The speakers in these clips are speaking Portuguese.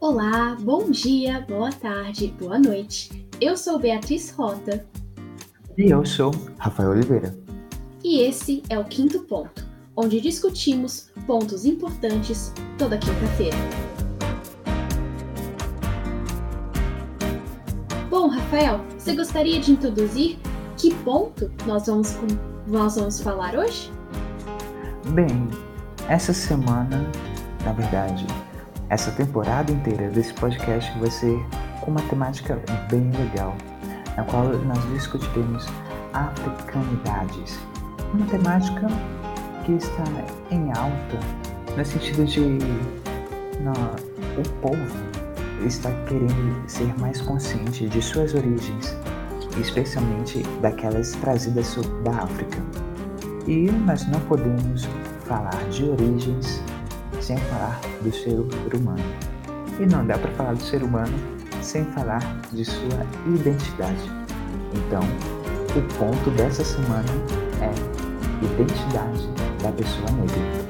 Olá, bom dia, boa tarde, boa noite. Eu sou Beatriz Rota. E eu sou Rafael Oliveira. E esse é o Quinto Ponto, onde discutimos pontos importantes toda quinta-feira. Bom, Rafael, você gostaria de introduzir que ponto nós vamos, nós vamos falar hoje? Bem, essa semana, na verdade, essa temporada inteira desse podcast vai ser com uma temática bem legal, na qual nós discutiremos africanidades. Uma temática que está em alta no sentido de o povo está querendo ser mais consciente de suas origens, especialmente daquelas trazidas da África. E nós não podemos falar de origens sem falar do ser humano. E não dá para falar do ser humano sem falar de sua identidade. Então, o ponto dessa semana é identidade da pessoa negra.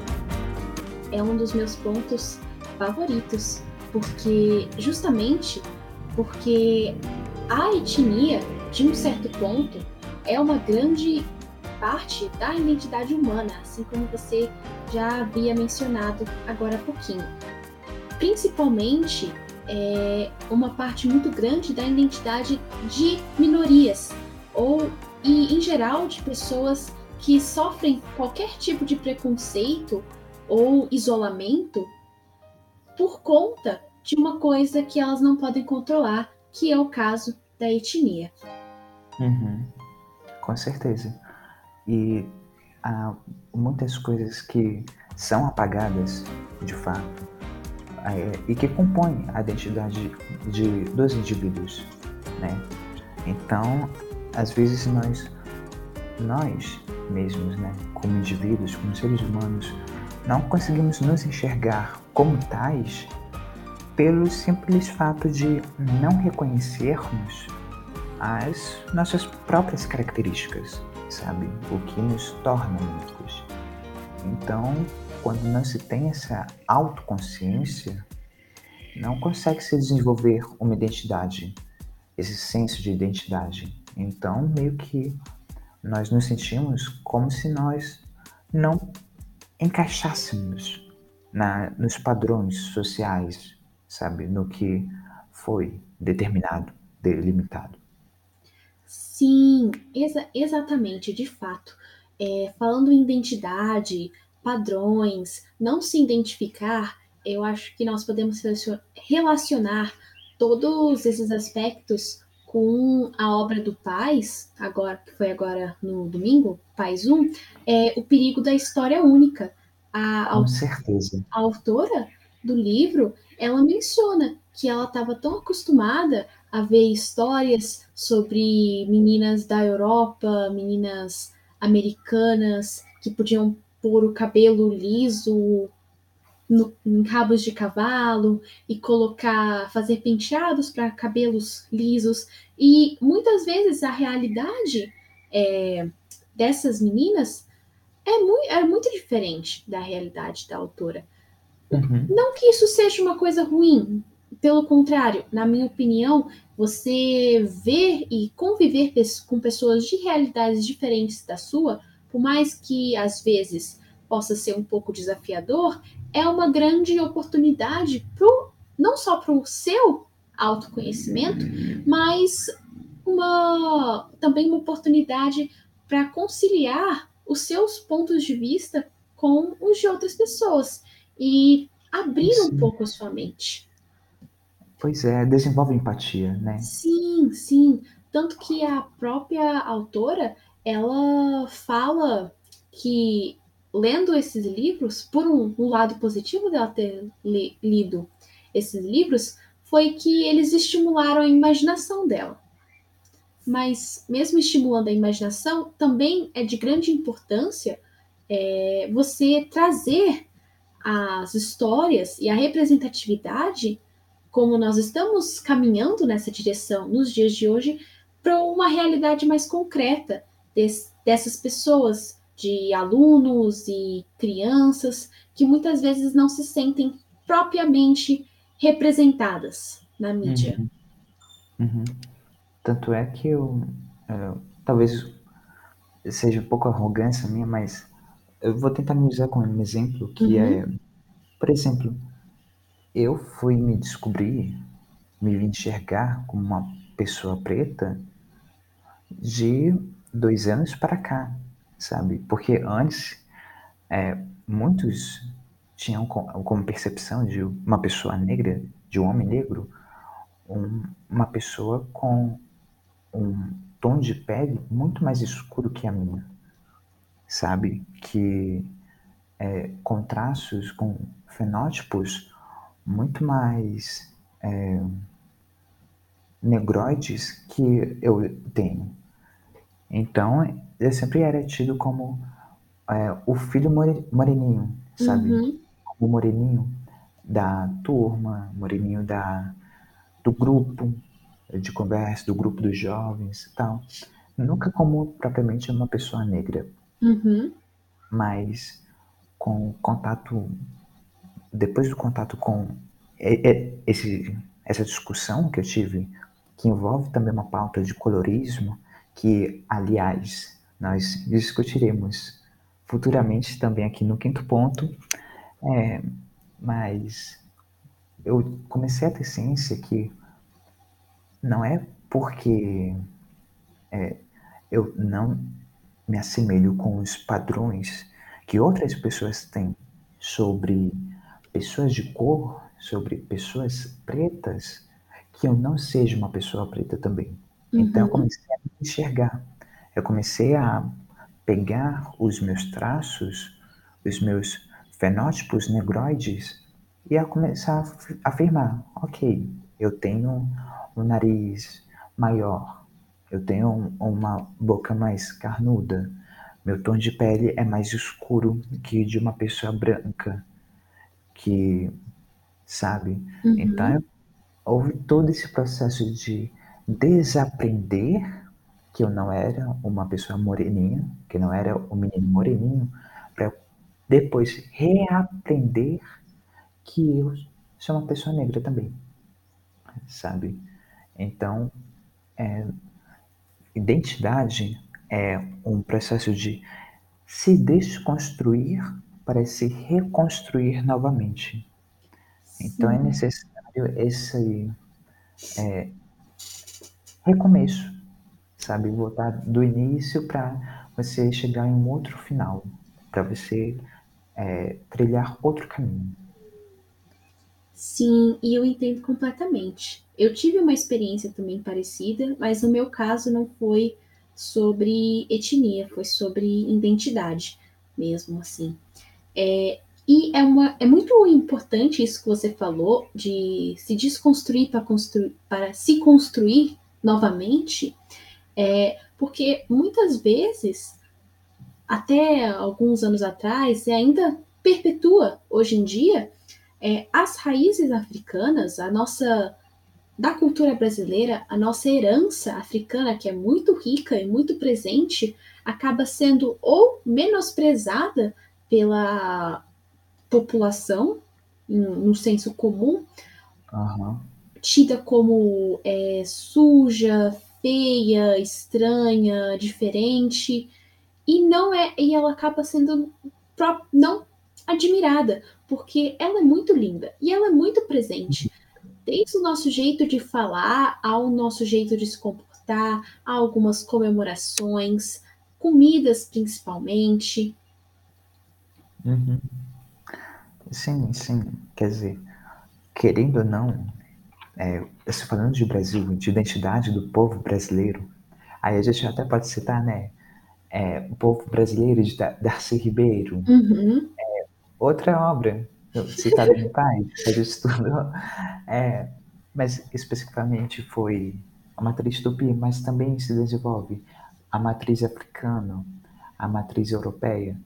É um dos meus pontos favoritos, porque justamente porque a etnia, de um certo ponto, é uma grande parte da identidade humana, assim como você já havia mencionado agora há pouquinho. Principalmente é, uma parte muito grande da identidade de minorias, ou e em geral de pessoas que sofrem qualquer tipo de preconceito ou isolamento por conta de uma coisa que elas não podem controlar, que é o caso da etnia. Uhum. Com certeza. E há muitas coisas que são apagadas, de fato, é, e que compõem a identidade de, dos indivíduos, né? Então, às vezes nós, nós mesmos, né, como indivíduos, como seres humanos, não conseguimos nos enxergar como tais pelo simples fato de não reconhecermos as nossas próprias características sabe? O que nos torna únicos. Então, quando não se tem essa autoconsciência, não consegue se desenvolver uma identidade, esse senso de identidade. Então, meio que nós nos sentimos como se nós não encaixássemos na, nos padrões sociais, sabe? No que foi determinado, delimitado. Sim, exa exatamente, de fato. É, falando em identidade, padrões, não se identificar, eu acho que nós podemos relacionar todos esses aspectos com a obra do Paz, agora que foi agora no domingo, Paz 1, é o perigo da história única. A, com certeza. A autora do livro, ela menciona que ela estava tão acostumada a ver histórias sobre meninas da Europa, meninas americanas que podiam pôr o cabelo liso no, em cabos de cavalo e colocar, fazer penteados para cabelos lisos. E muitas vezes a realidade é, dessas meninas é muito, é muito diferente da realidade da autora. Uhum. Não que isso seja uma coisa ruim, pelo contrário, na minha opinião, você ver e conviver com pessoas de realidades diferentes da sua, por mais que às vezes possa ser um pouco desafiador, é uma grande oportunidade pro, não só para o seu autoconhecimento, mas uma, também uma oportunidade para conciliar os seus pontos de vista com os de outras pessoas e abrir Sim. um pouco a sua mente. Pois é, desenvolve empatia, né? Sim, sim. Tanto que a própria autora, ela fala que lendo esses livros, por um, um lado positivo dela ter li, lido esses livros, foi que eles estimularam a imaginação dela. Mas, mesmo estimulando a imaginação, também é de grande importância é, você trazer as histórias e a representatividade como nós estamos caminhando nessa direção nos dias de hoje para uma realidade mais concreta des, dessas pessoas, de alunos e crianças que muitas vezes não se sentem propriamente representadas na mídia. Uhum. Uhum. Tanto é que eu, é, talvez seja um pouco arrogância minha, mas eu vou tentar me usar como um exemplo que uhum. é, por exemplo, eu fui me descobrir, me enxergar como uma pessoa preta de dois anos para cá, sabe? Porque antes é, muitos tinham como percepção de uma pessoa negra, de um homem negro, um, uma pessoa com um tom de pele muito mais escuro que a minha, sabe? Que é, com traços, com fenótipos muito mais é, negroides que eu tenho. Então, eu sempre era tido como é, o filho moreninho, sabe? Uhum. O moreninho da turma, moreninho da, do grupo de conversa, do grupo dos jovens e tal. Nunca como propriamente uma pessoa negra. Uhum. Mas com contato, depois do contato com esse, essa discussão que eu tive, que envolve também uma pauta de colorismo, que, aliás, nós discutiremos futuramente também aqui no quinto ponto, é, mas eu comecei a ter ciência que não é porque é, eu não me assemelho com os padrões que outras pessoas têm sobre pessoas de cor, sobre pessoas pretas, que eu não seja uma pessoa preta também. Uhum. Então eu uhum. comecei a me enxergar. Eu comecei a pegar os meus traços, os meus fenótipos negroides e a começar a afirmar, ok, eu tenho um nariz maior, eu tenho uma boca mais carnuda, meu tom de pele é mais escuro que de uma pessoa branca, que sabe? Uhum. Então houve todo esse processo de desaprender que eu não era uma pessoa moreninha, que não era um menino moreninho, para depois reaprender que eu sou uma pessoa negra também, sabe? Então, é, identidade é um processo de se desconstruir para se reconstruir novamente. Então é necessário esse é, recomeço, sabe? Voltar do início para você chegar em um outro final, para você é, trilhar outro caminho. Sim, e eu entendo completamente. Eu tive uma experiência também parecida, mas no meu caso não foi sobre etnia, foi sobre identidade mesmo, assim. É, e é, uma, é muito importante isso que você falou, de se desconstruir para, para se construir novamente, é, porque muitas vezes, até alguns anos atrás, e ainda perpetua hoje em dia, é, as raízes africanas, a nossa da cultura brasileira, a nossa herança africana, que é muito rica e muito presente, acaba sendo ou menosprezada pela população, no senso comum, uhum. tida como é, suja, feia, estranha, diferente, e não é, e ela acaba sendo não admirada, porque ela é muito linda e ela é muito presente desde o nosso jeito de falar ao nosso jeito de se comportar, a algumas comemorações, comidas principalmente. Uhum. Sim, sim. Quer dizer, querendo ou não, é, falando de Brasil, de identidade do povo brasileiro, aí a gente até pode citar, né? É, o povo brasileiro de Darcy Ribeiro. Uhum. É, outra obra citado no pai, a gente estudou, é, mas especificamente foi a matriz tupi, mas também se desenvolve a matriz africana, a matriz europeia.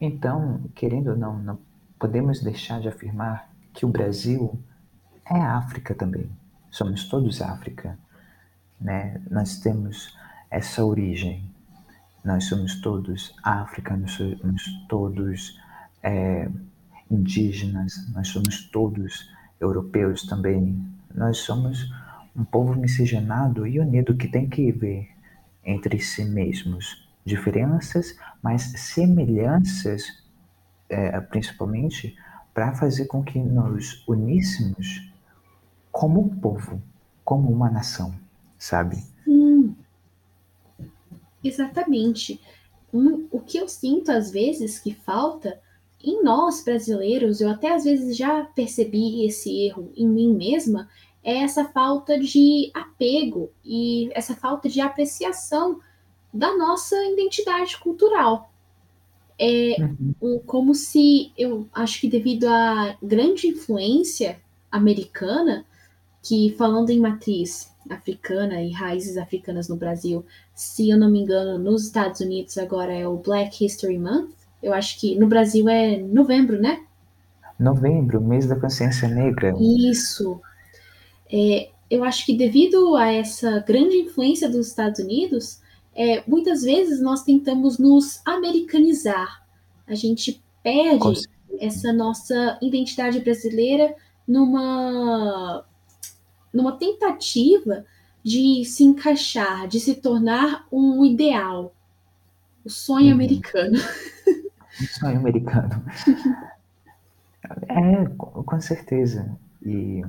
Então, querendo ou não, não podemos deixar de afirmar que o Brasil é África também. Somos todos África, né? Nós temos essa origem. Nós somos todos África, nós somos todos é, indígenas, nós somos todos europeus também, nós somos um povo miscigenado e unido que tem que ver entre si mesmos diferenças, mas semelhanças, é, principalmente, para fazer com que nos uníssemos como povo, como uma nação, sabe? Hum, exatamente. Um, o que eu sinto às vezes que falta em nós brasileiros, eu até às vezes já percebi esse erro em mim mesma, é essa falta de apego e essa falta de apreciação da nossa identidade cultural. É uhum. como se eu acho que devido à grande influência americana, que falando em matriz africana e raízes africanas no Brasil, se eu não me engano, nos Estados Unidos agora é o Black History Month. Eu acho que no Brasil é novembro, né? Novembro, mês da consciência negra. Isso. É, eu acho que devido a essa grande influência dos Estados Unidos, é, muitas vezes nós tentamos nos americanizar. A gente perde essa nossa identidade brasileira numa, numa tentativa de se encaixar, de se tornar um ideal. O sonho uhum. americano. O sonho americano. é, com certeza. E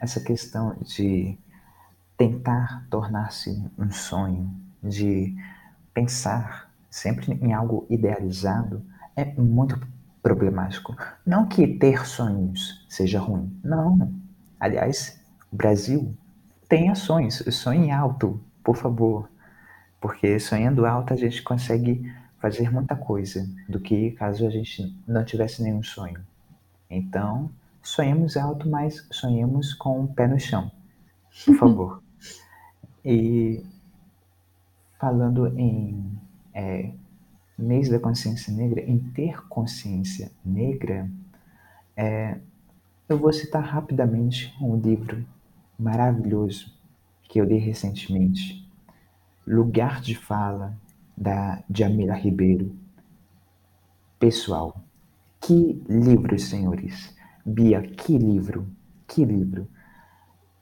essa questão de tentar tornar-se um sonho, de pensar sempre em algo idealizado, é muito problemático. Não que ter sonhos seja ruim, não. Aliás, o Brasil tenha sonhos, sonhe alto, por favor, porque sonhando alto a gente consegue fazer muita coisa do que caso a gente não tivesse nenhum sonho. Então, sonhemos alto, mas sonhemos com o pé no chão, por favor. E falando em é, mês da consciência negra, em ter consciência negra, é, eu vou citar rapidamente um livro maravilhoso que eu li recentemente, Lugar de Fala, da Jamila Ribeiro. Pessoal, que livro, senhores! Bia, que livro, que livro.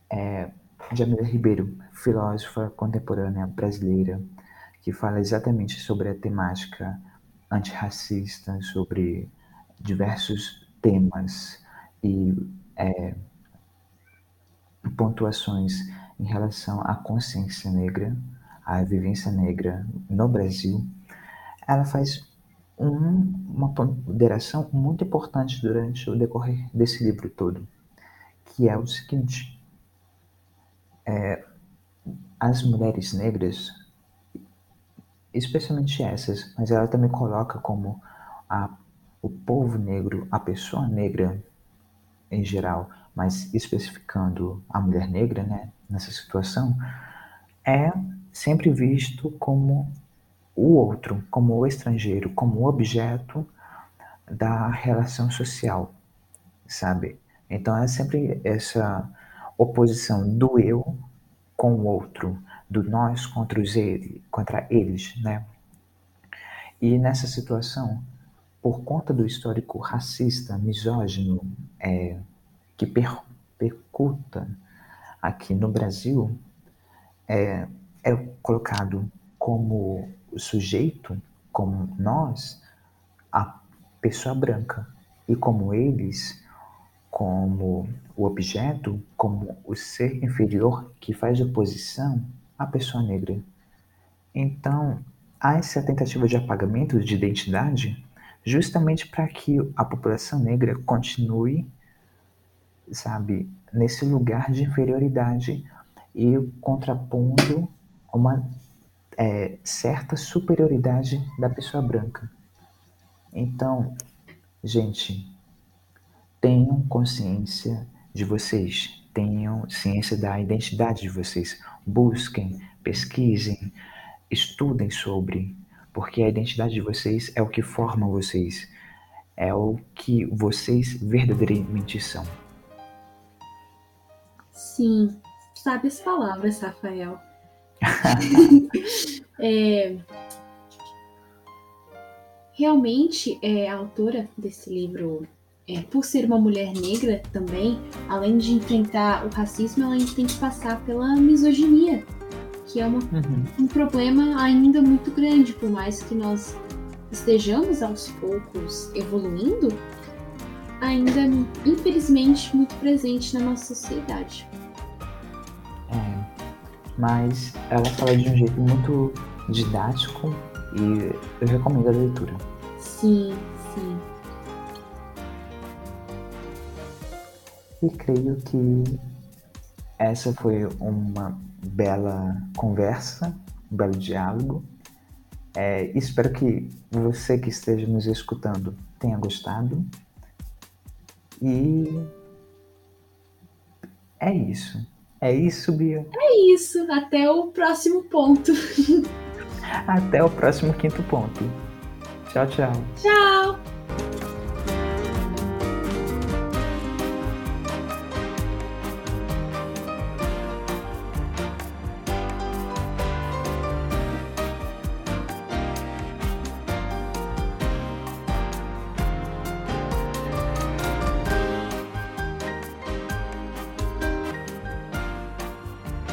É, Jamila Ribeiro, filósofa contemporânea brasileira, que fala exatamente sobre a temática antirracista, sobre diversos temas e é, pontuações em relação à consciência negra, à vivência negra no Brasil. Ela faz um, uma ponderação muito importante durante o decorrer desse livro todo, que é o seguinte: é, as mulheres negras, especialmente essas, mas ela também coloca como a, o povo negro, a pessoa negra em geral, mas especificando a mulher negra, né, nessa situação, é sempre visto como o outro, como o estrangeiro, como objeto da relação social, sabe? Então é sempre essa oposição do eu com o outro, do nós contra os ele, contra eles, né? E nessa situação, por conta do histórico racista, misógino, é, que per, percuta aqui no Brasil, é, é colocado como sujeito, como nós, a pessoa branca, e como eles, como o objeto, como o ser inferior que faz oposição à pessoa negra. Então, há essa tentativa de apagamento de identidade justamente para que a população negra continue, sabe, nesse lugar de inferioridade e contrapondo uma é, certa superioridade da pessoa branca. Então, gente, tenham consciência de vocês, tenham ciência da identidade de vocês, busquem, pesquisem, estudem sobre, porque a identidade de vocês é o que forma vocês, é o que vocês verdadeiramente são. Sim, sabe as palavras, Rafael. é, realmente, é, a autora desse livro é, por ser uma mulher negra também, além de enfrentar o racismo, ela tem que passar pela misoginia, que é uma, uhum. um problema ainda muito grande, por mais que nós estejamos aos poucos evoluindo, ainda infelizmente muito presente na nossa sociedade. É, mas ela fala de um jeito muito didático e eu recomendo a leitura. Sim, sim. E creio que essa foi uma bela conversa, um belo diálogo. É, espero que você que esteja nos escutando tenha gostado. E é isso. É isso, Bia. É isso. Até o próximo ponto. Até o próximo quinto ponto. Tchau, tchau. Tchau.